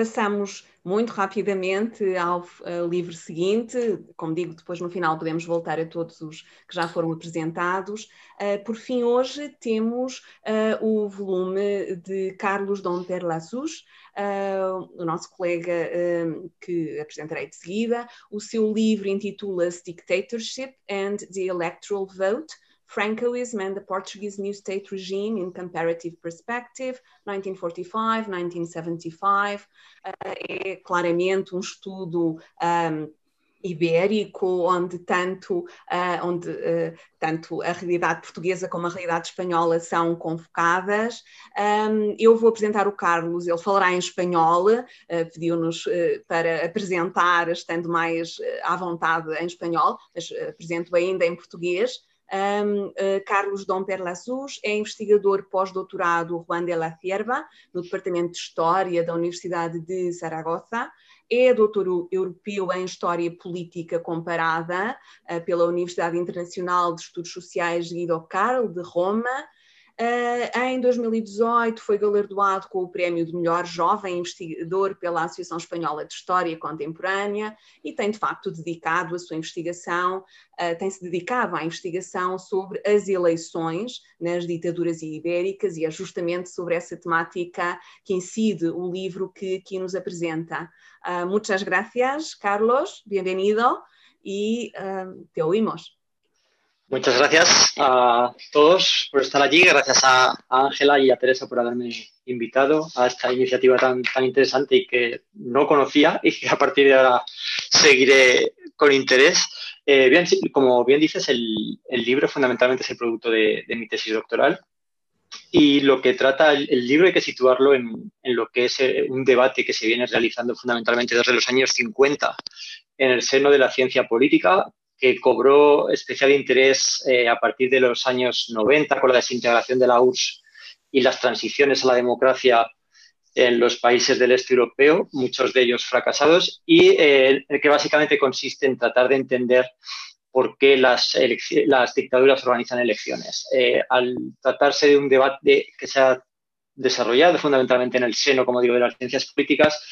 Passamos muito rapidamente ao uh, livro seguinte. Como digo, depois no final podemos voltar a todos os que já foram apresentados. Uh, por fim, hoje temos uh, o volume de Carlos Domper Lassus, o nosso colega que apresentarei de seguida. O seu livro intitula-se Dictatorship and the Electoral Vote Francoism and the Portuguese New State Regime in Comparative Perspective, 1945-1975. Uh, é claramente um estudo um, ibérico, onde tanto, uh, onde, uh, tanto a realidade portuguesa como a realidade espanhola são convocadas. Um, eu vou apresentar o Carlos, ele falará em espanhol, uh, pediu-nos para apresentar, estando mais à vontade em espanhol, mas apresento ainda em português. Um, uh, Carlos Dom Perlasus é investigador pós-doutorado Juan de la Cierva, no Departamento de História da Universidade de Zaragoza. É doutor europeu em História Política Comparada uh, pela Universidade Internacional de Estudos Sociais Guido Carl, de Roma em 2018 foi galardoado com o prémio de melhor jovem investigador pela Associação Espanhola de História Contemporânea e tem de facto dedicado a sua investigação, uh, tem-se dedicado à investigação sobre as eleições nas ditaduras ibéricas e é justamente sobre essa temática que incide o livro que aqui nos apresenta. Uh, muchas gracias, Carlos, bienvenido e te oímos. Muchas gracias a todos por estar allí, gracias a Ángela y a Teresa por haberme invitado a esta iniciativa tan, tan interesante y que no conocía y que a partir de ahora seguiré con interés. Eh, bien, como bien dices, el, libro fundamentalmente es el producto de, mi tesis doctoral y lo que trata el, libro hay que situarlo en, lo que es eh, un debate que se viene realizando fundamentalmente desde los años 50 en el seno de la ciencia política, que cobró especial interés eh, a partir de los años 90 con la desintegración de la URSS y las transiciones a la democracia en los países del este europeo, muchos de ellos fracasados, y eh, que básicamente consiste en tratar de entender por qué las, dictaduras organizan elecciones. Eh, al tratarse de un debate que se ha desarrollado fundamentalmente en el seno, como digo, de las ciencias políticas,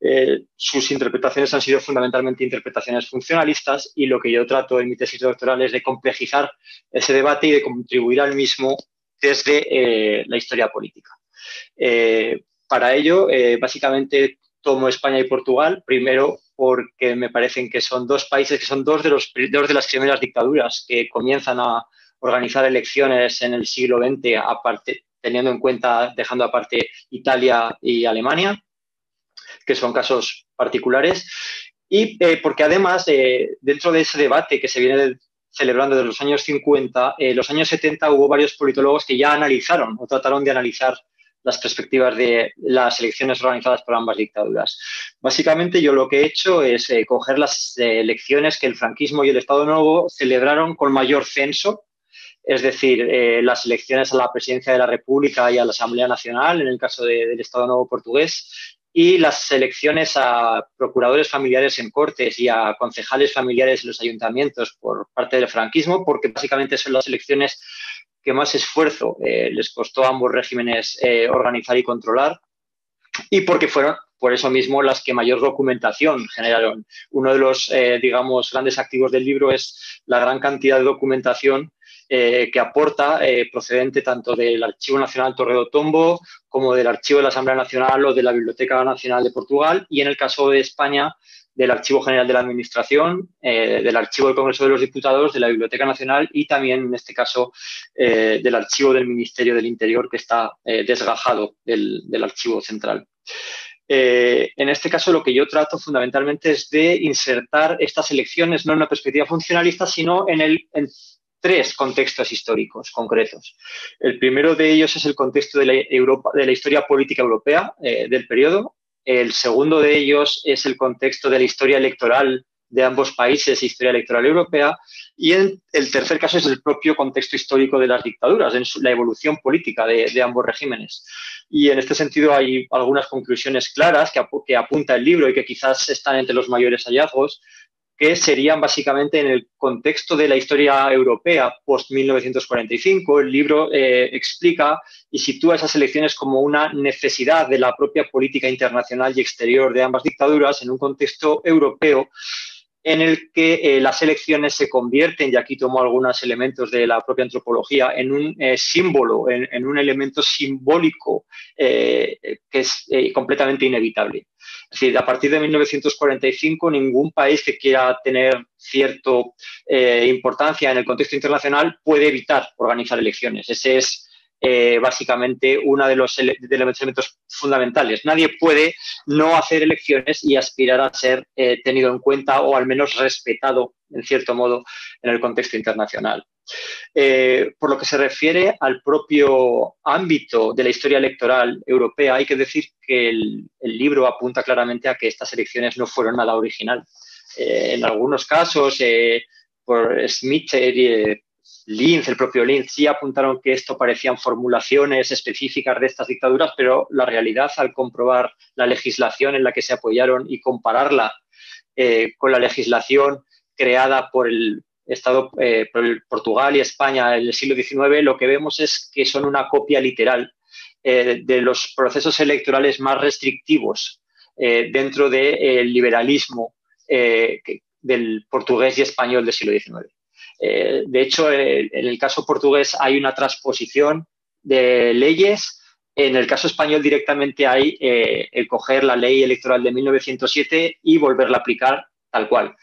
eh, sus interpretaciones han sido fundamentalmente interpretaciones funcionalistas y lo que yo trato en mi tesis doctoral es de complejizar ese debate y de contribuir al mismo desde eh, la historia política. Eh, para ello, básicamente tomo España y Portugal, primero porque me parecen que son dos países que son dos de, los, dos de las primeras dictaduras que comienzan a organizar elecciones en el siglo XX, aparte, teniendo en cuenta, dejando aparte Italia y Alemania que son casos particulares, y eh, porque además, eh, dentro de ese debate que se viene celebrando desde los años 50, en eh, los años 70 hubo varios politólogos que ya analizaron o trataron de analizar las perspectivas de las elecciones organizadas por ambas dictaduras. Básicamente yo lo que he hecho es coger las elecciones que el franquismo y el Estado Nuevo celebraron con mayor censo, es decir, las elecciones a la presidencia de la República y a la Asamblea Nacional, en el caso del Estado Nuevo portugués, y las elecciones a procuradores familiares en cortes y a concejales familiares en los ayuntamientos por parte del franquismo, porque básicamente son las elecciones que más esfuerzo eh, les costó a ambos regímenes eh, organizar y controlar y porque fueron por eso mismo las que mayor documentación generaron. Uno de los, eh, digamos, grandes activos del libro es la gran cantidad de documentación eh, que aporta eh, procedente tanto del Archivo Nacional Torredo Tombo como del Archivo de la Asamblea Nacional o de la Biblioteca Nacional de Portugal y en el caso de España del Archivo General de la Administración, eh, del Archivo del Congreso de los Diputados, de la Biblioteca Nacional y también, en este caso, del Archivo del Ministerio del Interior, que está desgajado del, Archivo Central. en este caso, lo que yo trato fundamentalmente es de insertar estas elecciones no en una perspectiva funcionalista, sino en el, tres contextos históricos concretos. El primero de ellos es el contexto de la, Europa, de la historia política europea eh, del periodo. El segundo de ellos es el contexto de la historia electoral de ambos países, historia electoral europea. Y el tercer caso es el propio contexto histórico de las dictaduras, en la evolución política de, ambos regímenes. Y en este sentido hay algunas conclusiones claras que, que apunta el libro y que quizás están entre los mayores hallazgos que serían básicamente en el contexto de la historia europea post-1945. El libro eh, explica y sitúa esas elecciones como una necesidad de la propia política internacional y exterior de ambas dictaduras en un contexto europeo en el que eh, las elecciones se convierten, y aquí tomo algunos elementos de la propia antropología, en un eh, símbolo, en, un elemento simbólico que es completamente inevitable. Es decir, a partir de 1945, ningún país que quiera tener cierta eh, importancia en el contexto internacional puede evitar organizar elecciones. Ese es eh, básicamente uno de los, elementos fundamentales. Nadie puede no hacer elecciones y aspirar a ser eh, tenido en cuenta o al menos respetado, en cierto modo, en el contexto internacional. Eh, por lo que se refiere al propio ámbito de la historia electoral europea, hay que decir que el, libro apunta claramente a que estas elecciones no fueron nada original. En algunos casos, por Smith Linz, el propio Linz, sí apuntaron que esto parecían formulaciones específicas de estas dictaduras, pero la realidad, al comprobar la legislación en la que se apoyaron y compararla con la legislación creada por el, Estado, eh, Portugal y España en el siglo XIX, lo que vemos es que son una copia literal eh, de los procesos electorales más restrictivos eh, dentro del liberalismo del portugués y español del siglo XIX. De hecho, en el caso portugués hay una transposición de leyes en el caso español directamente hay el coger la ley electoral de 1907 y volverla a aplicar tal cual.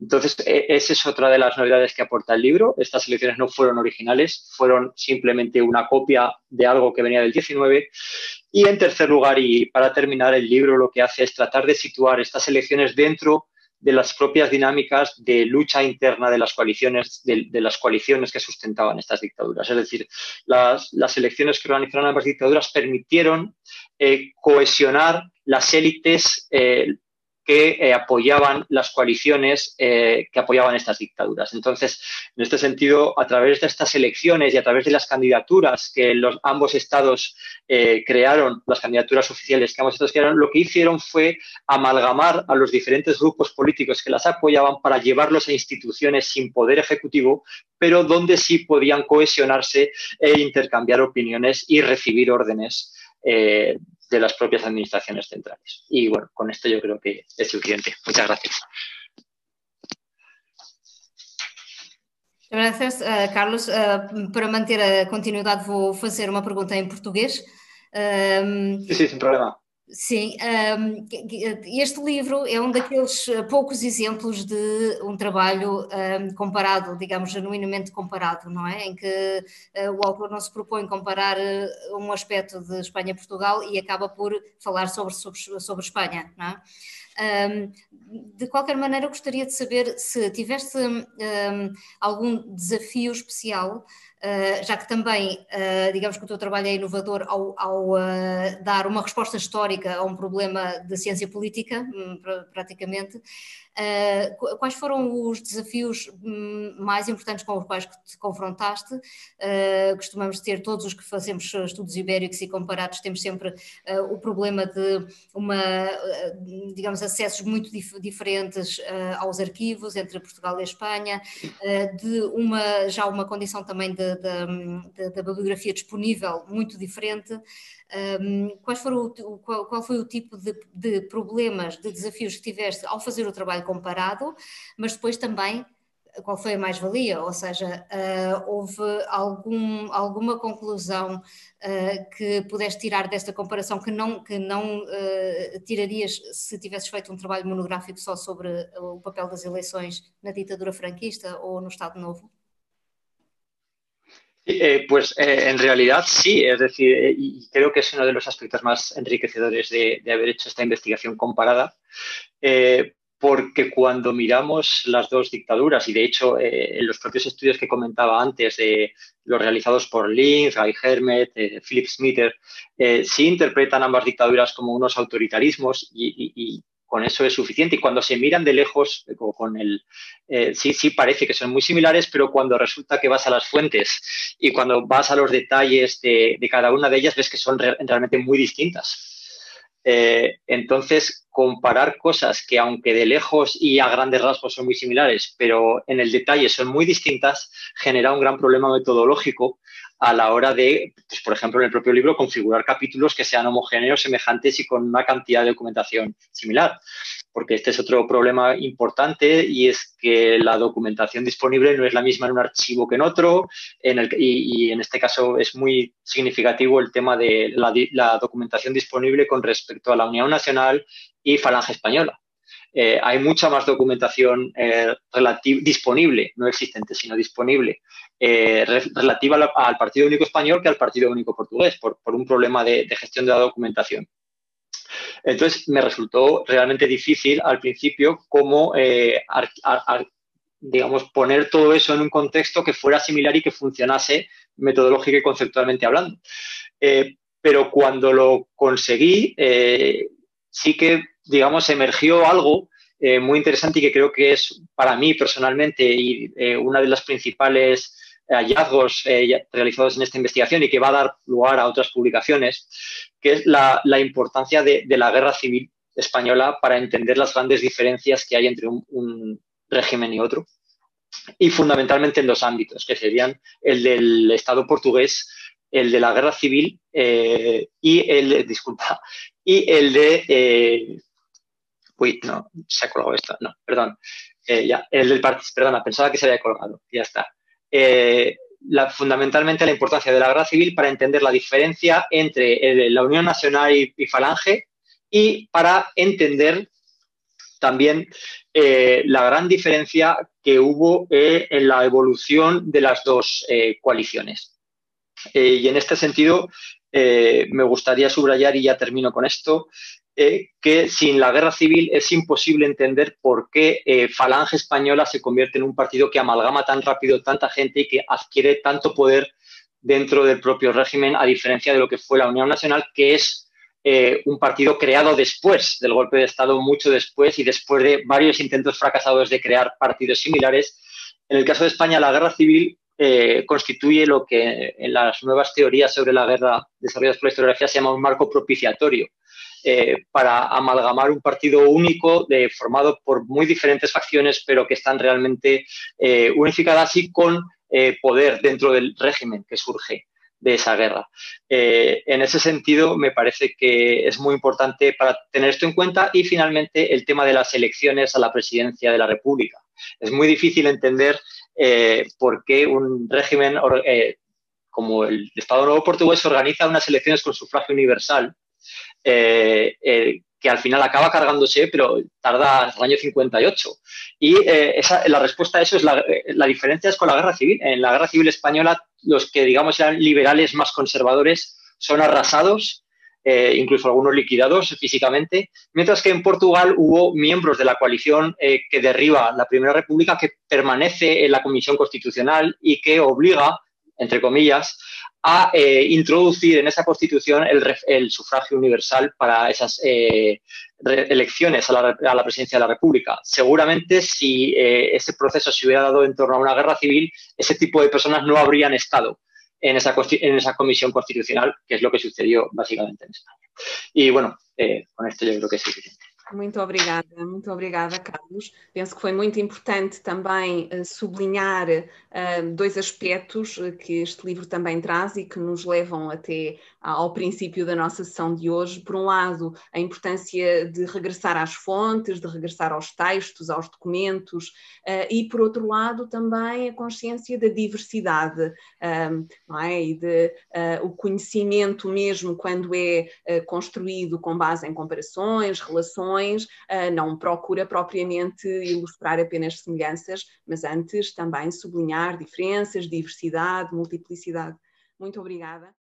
Entonces, e, esa es otra de las novedades que aporta el libro. Estas elecciones no fueron originales, fueron simplemente una copia de algo que venía del 19. Y en tercer lugar, y para terminar, el libro lo que hace es tratar de situar estas elecciones dentro de las propias dinámicas de lucha interna de las coaliciones, de, las coaliciones que sustentaban estas dictaduras. Es decir, las, elecciones que organizaron ambas dictaduras permitieron eh, cohesionar las élites eh, que eh, apoyaban las coaliciones eh, que apoyaban estas dictaduras. Entonces, en este sentido, a través de estas elecciones y a través de las candidaturas que los, ambos estados eh, crearon, las candidaturas oficiales que ambos estados crearon, lo que hicieron fue amalgamar a los diferentes grupos políticos que las apoyaban para llevarlos a instituciones sin poder ejecutivo, pero donde sí podían cohesionarse e intercambiar opiniones y recibir órdenes de las propias administraciones centrales. Y bueno, con esto yo creo que es suficiente. Muchas gracias. Gracias, uh, Carlos. Uh, para manter a continuidade, vou fazer uma pergunta em português. Uh, sim, sim, sem problema. Sim, este livro é um daqueles eh, poucos exemplos de um trabalho comparado, digamos, genuinamente comparado, não é? Em que uh, o autor não se propõe comparar uh, um aspecto de Espanha e acaba por falar sobre, sobre, sobre Espanha, não é? De qualquer maneira, gostaria de saber se tiveste algum desafio especial Uh, já que também, uh, digamos que o teu trabalho é inovador ao, ao uh, dar uma resposta histórica a um problema de ciência política, um, praticamente, Uh, quais foram os desafios hum, mais importantes com os quais te confrontaste? Uh, costumamos ter, todos os que fazemos estudos ibéricos e comparados, temos sempre uh, o problema de uma, digamos, acessos muito dif diferentes aos arquivos entre Portugal e Espanha, de uma, já uma condição também da bibliografia disponível muito diferente. Quais foram o, qual, qual, foi o tipo de, de, problemas, de desafios que tiveste ao fazer o trabalho comparado, mas depois também qual foi a mais-valia? Ou seja, uh, houve algum, alguma conclusão uh, que pudeste tirar desta comparação que não, que não uh, tirarias se tivesses feito um trabalho monográfico só sobre o papel das eleições na ditadura franquista ou no Estado Novo? Eh, pues eh, en realidad sí, es decir, eh, y creo que es uno de los aspectos más enriquecedores de, haber hecho esta investigación comparada, porque cuando miramos las dos dictaduras, y de hecho en los propios estudios que comentaba antes, de los realizados por Linz, Guy Hermet, Philip Smither, sí interpretan ambas dictaduras como unos autoritarismos y con eso es suficiente. Y cuando se miran de lejos, eh, con el, eh, sí, sí parece que son muy similares, pero cuando resulta que vas a las fuentes y cuando vas a los detalles de, cada una de ellas, ves que son realmente muy distintas. Eh, entonces, comparar cosas que aunque de lejos y a grandes rasgos son muy similares, pero en el detalle son muy distintas, genera un gran problema metodológico a la hora de, pues, por ejemplo, en el propio libro, configurar capítulos que sean homogéneos, semejantes y con una cantidad de documentación similar. Porque este es otro problema importante y es que la documentación disponible no es la misma en un archivo que en otro. En el, y, en este caso es muy significativo el tema de la documentación disponible con respecto a la Unión Nacional y Falange Española. Eh, hay mucha más documentación eh, disponible, no existente, sino disponible, eh, relativa al Partido Único Español que al Partido Único Portugués, por, un problema de, gestión de la documentación. Entonces, me resultó realmente difícil al principio cómo, digamos, poner todo eso en un contexto que fuera similar y que funcionase metodológica y conceptualmente hablando. pero cuando lo conseguí, sí que digamos, emergió algo eh, muy interesante y que creo que es para mí personalmente y eh, una de las principales hallazgos eh, realizados en esta investigación y que va a dar lugar a otras publicaciones, que es la, importancia de, la guerra civil española para entender las grandes diferencias que hay entre un, régimen y otro. Y fundamentalmente en dos ámbitos, que serían el del Estado portugués, el de la guerra civil y el, disculpa, y el de No, se ha colgado esto. No, perdón. Eh, ya, el del perdona, pensaba que se había colgado. Ya está. Eh, fundamentalmente la importancia de la guerra civil para entender la diferencia entre la Unión Nacional y, Falange y para entender también eh, la gran diferencia que hubo en la evolución de las dos coaliciones. y en este sentido, me gustaría subrayar, y ya termino con esto, eh, que sin la guerra civil es imposible entender por qué eh, Falange Española se convierte en un partido que amalgama tan rápido tanta gente y que adquiere tanto poder dentro del propio régimen, a diferencia de lo que fue la Unión Nacional, que es eh, un partido creado después del golpe de Estado, mucho después y después de varios intentos fracasados de crear partidos similares. En el caso de España, la guerra civil constituye lo que en las nuevas teorías sobre la guerra desarrolladas por la historiografía se llama un marco propiciatorio eh, para amalgamar un partido único formado por muy diferentes facciones, pero que están realmente eh, unificadas y con eh, poder dentro del régimen que surge de esa guerra. en ese sentido, me parece que es muy importante para tener esto en cuenta y finalmente el tema de las elecciones a la presidencia de la República. Es muy difícil entender por qué un régimen como el Estado Nuevo Portugués organiza unas elecciones con sufragio universal eh, eh, que al final acaba cargándose, pero tarda hasta el año 58. Y eh, la respuesta a eso es la, diferencia es con la guerra civil. En la guerra civil española, los que digamos eran liberales más conservadores son arrasados, incluso algunos liquidados físicamente, mientras que en Portugal hubo miembros de la coalición que derriba la Primera República, que permanece en la Comisión Constitucional y que obliga, entre comillas, a eh, introducir en esa constitución el, sufragio universal para esas eh, elecciones a la, presidencia de la República. Seguramente si eh, ese proceso se hubiera dado en torno a una guerra civil, ese tipo de personas no habrían estado en esa, en esa comisión constitucional, que es lo que sucedió básicamente en España. Y bueno, con esto yo creo que es suficiente. Muito obrigada, muito obrigada, Carlos. Penso que foi muito importante também uh, sublinhar uh, dois aspectos uh, que este livro também traz e que nos levam até ao princípio da nossa sessão de hoje. Por um lado, a importância de regressar às fontes, de regressar aos textos, aos documentos, e por outro lado, também a consciência da diversidade não é? e de, o conhecimento mesmo quando é construído com base em comparações, relações uh, não procura propriamente ilustrar apenas semelhanças, mas antes também sublinhar diferenças, diversidade, multiplicidade. Muito obrigada.